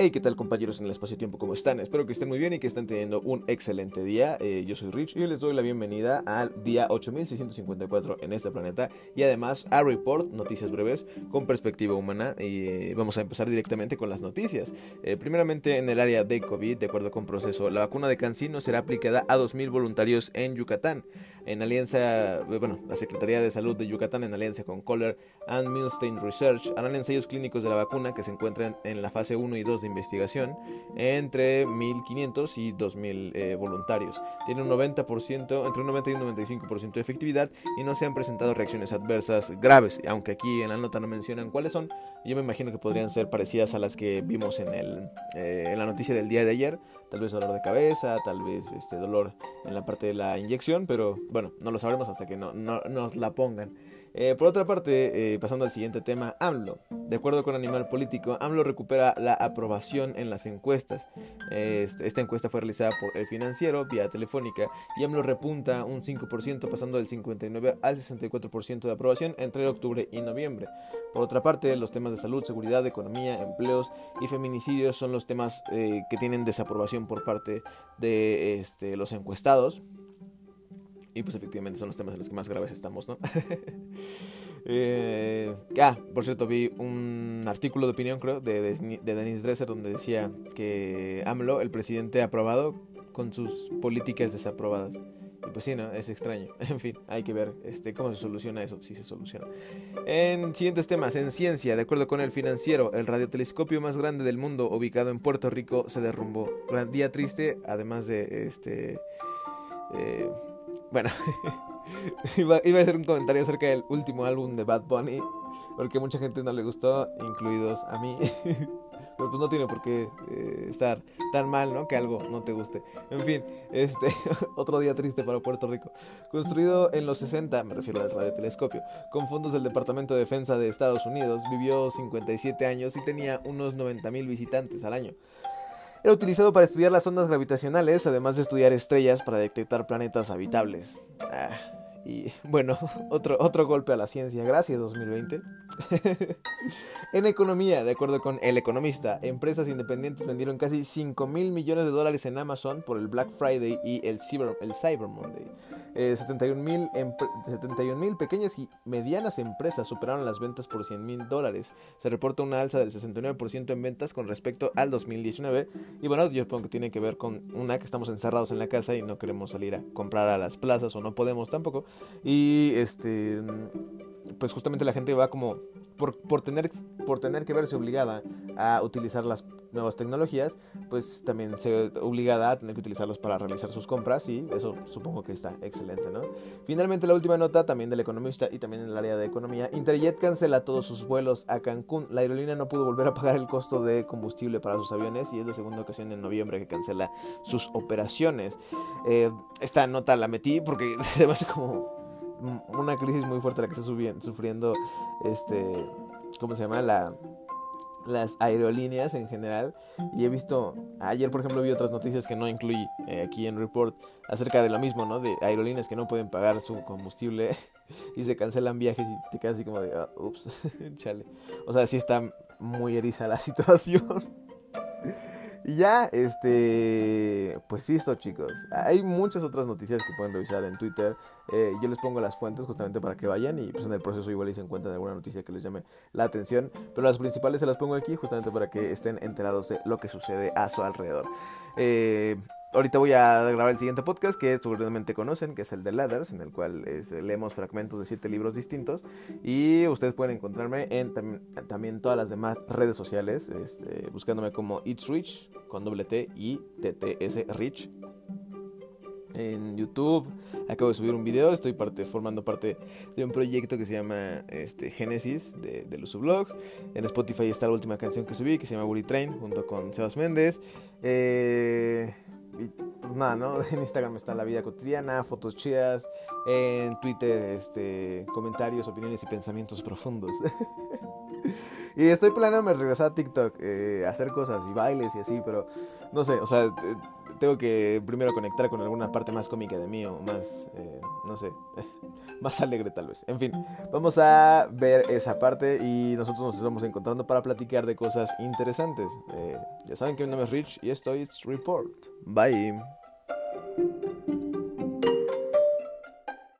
Hey, ¿qué tal compañeros en el espacio-tiempo? ¿Cómo están? Espero que estén muy bien y que estén teniendo un excelente día. Eh, yo soy Rich y les doy la bienvenida al día 8654 en este planeta y además a Report, noticias breves con perspectiva humana. Y eh, vamos a empezar directamente con las noticias. Eh, primeramente, en el área de COVID, de acuerdo con proceso, la vacuna de CanSino será aplicada a 2.000 voluntarios en Yucatán. En alianza, bueno, la Secretaría de Salud de Yucatán, en alianza con Kohler and Milstein Research, harán ensayos clínicos de la vacuna que se encuentran en la fase 1 y 2 de investigación entre 1.500 y 2.000 eh, voluntarios. Tiene un 90%, entre un 90 y un 95% de efectividad y no se han presentado reacciones adversas graves, aunque aquí en la nota no mencionan cuáles son. Yo me imagino que podrían ser parecidas a las que vimos en, el, eh, en la noticia del día de ayer. Tal vez dolor de cabeza, tal vez este dolor en la parte de la inyección, pero bueno, no lo sabremos hasta que no, no nos la pongan. Eh, por otra parte, eh, pasando al siguiente tema, AMLO. De acuerdo con Animal Político, AMLO recupera la aprobación en las encuestas. Este, esta encuesta fue realizada por El Financiero vía telefónica y AMLO repunta un 5% pasando del 59 al 64% de aprobación entre octubre y noviembre. Por otra parte, los temas de salud, seguridad, economía, empleos y feminicidios son los temas eh, que tienen desaprobación por parte de este, los encuestados. Y pues efectivamente son los temas en los que más graves estamos, ¿no? eh, ah, por cierto, vi un artículo de opinión, creo, de, de, Denis Dresser, donde decía que AMLO, el presidente aprobado, con sus políticas desaprobadas. Y pues sí, ¿no? Es extraño. En fin, hay que ver este, cómo se soluciona eso, si se soluciona. En siguientes temas, en ciencia, de acuerdo con el financiero, el radiotelescopio más grande del mundo, ubicado en Puerto Rico, se derrumbó. Gran día triste, además de este... Eh, bueno, iba, a hacer un comentario acerca del último álbum de Bad Bunny, porque mucha gente no le gustó, incluidos a mí. Pero pues no tiene por qué eh, estar tan mal, ¿no? Que algo no te guste. En fin, este otro día triste para Puerto Rico. Construido en los 60, me refiero al radiotelescopio, con fondos del Departamento de Defensa de Estados Unidos, vivió 57 años y tenía unos 90 mil visitantes al año. Era utilizado para estudiar las ondas gravitacionales, además de estudiar estrellas para detectar planetas habitables. Ah, y bueno, otro, otro golpe a la ciencia. Gracias 2020. en economía, de acuerdo con El Economista, empresas independientes vendieron casi 5 mil millones de dólares en Amazon por el Black Friday y el Cyber, el Cyber Monday. 71 eh, mil pequeñas y medianas empresas superaron las ventas por 100 mil dólares. Se reporta una alza del 69% en ventas con respecto al 2019. Y bueno, yo supongo que tiene que ver con una que estamos encerrados en la casa y no queremos salir a comprar a las plazas o no podemos tampoco. Y este pues justamente la gente va como por, por, tener, por tener que verse obligada a utilizar las nuevas tecnologías, pues también se ve obligada a tener que utilizarlos para realizar sus compras y eso supongo que está excelente, ¿no? Finalmente la última nota también del economista y también en el área de economía, Interjet cancela todos sus vuelos a Cancún. La aerolínea no pudo volver a pagar el costo de combustible para sus aviones y es la segunda ocasión en noviembre que cancela sus operaciones. Eh, esta nota la metí porque se me hace como una crisis muy fuerte la que está sufriendo este ¿cómo se llama? la las aerolíneas en general. Y he visto ayer por ejemplo vi otras noticias que no incluí eh, aquí en report acerca de lo mismo no de aerolíneas que no pueden pagar su combustible y se cancelan viajes y te quedas así como de ah, ups chale o sea sí está muy eriza la situación y ya, este, pues listo chicos. Hay muchas otras noticias que pueden revisar en Twitter. Eh, yo les pongo las fuentes justamente para que vayan y pues en el proceso igual se encuentran alguna noticia que les llame la atención. Pero las principales se las pongo aquí justamente para que estén enterados de lo que sucede a su alrededor. Eh, Ahorita voy a grabar el siguiente podcast que seguramente conocen, que es el de Ladders, en el cual este, leemos fragmentos de siete libros distintos. Y ustedes pueden encontrarme en también todas las demás redes sociales, este, buscándome como It's Rich, con doble T y TTS Rich. En YouTube acabo de subir un video, estoy parte, formando parte de un proyecto que se llama este, Génesis de, de los sublogs. En Spotify está la última canción que subí, que se llama Bully Train, junto con Sebas Méndez. Eh y nada, ¿no? En Instagram está la vida cotidiana, fotos chidas. En Twitter, este, comentarios, opiniones y pensamientos profundos. y estoy planeando regresar a TikTok, eh, hacer cosas y bailes y así, pero no sé, o sea, eh, tengo que primero conectar con alguna parte más cómica de mí o más, eh, no sé, más alegre tal vez. En fin, vamos a ver esa parte y nosotros nos estamos encontrando para platicar de cosas interesantes. ya saben que mi nombre es Rich y esto es Report. Bye.